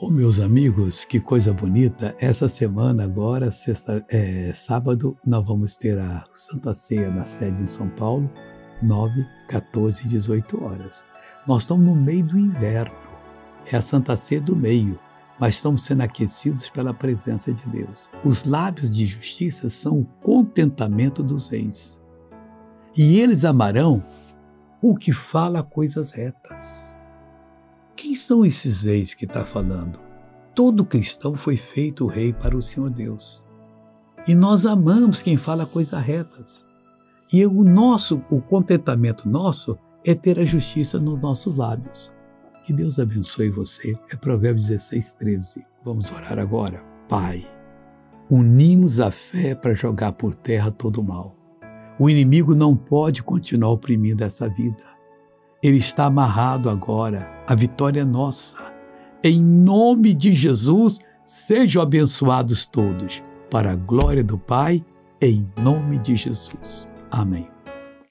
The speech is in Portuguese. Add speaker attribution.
Speaker 1: Oh, meus amigos, que coisa bonita! Essa semana, agora, sexta, é, sábado, nós vamos ter a Santa Ceia na sede em São Paulo, 9, 14 e 18 horas. Nós estamos no meio do inverno, é a Santa Ceia do meio, mas estamos sendo aquecidos pela presença de Deus. Os lábios de justiça são o contentamento dos reis, e eles amarão o que fala coisas retas. Quem são esses reis que está falando? Todo cristão foi feito rei para o Senhor Deus. E nós amamos quem fala coisas retas. E o nosso, o contentamento nosso é ter a justiça nos nossos lábios. Que Deus abençoe você. É Provérbios 16, 13. Vamos orar agora. Pai, unimos a fé para jogar por terra todo o mal. O inimigo não pode continuar oprimindo essa vida. Ele está amarrado agora. A vitória é nossa. Em nome de Jesus, sejam abençoados todos, para a glória do Pai, em nome de Jesus. Amém.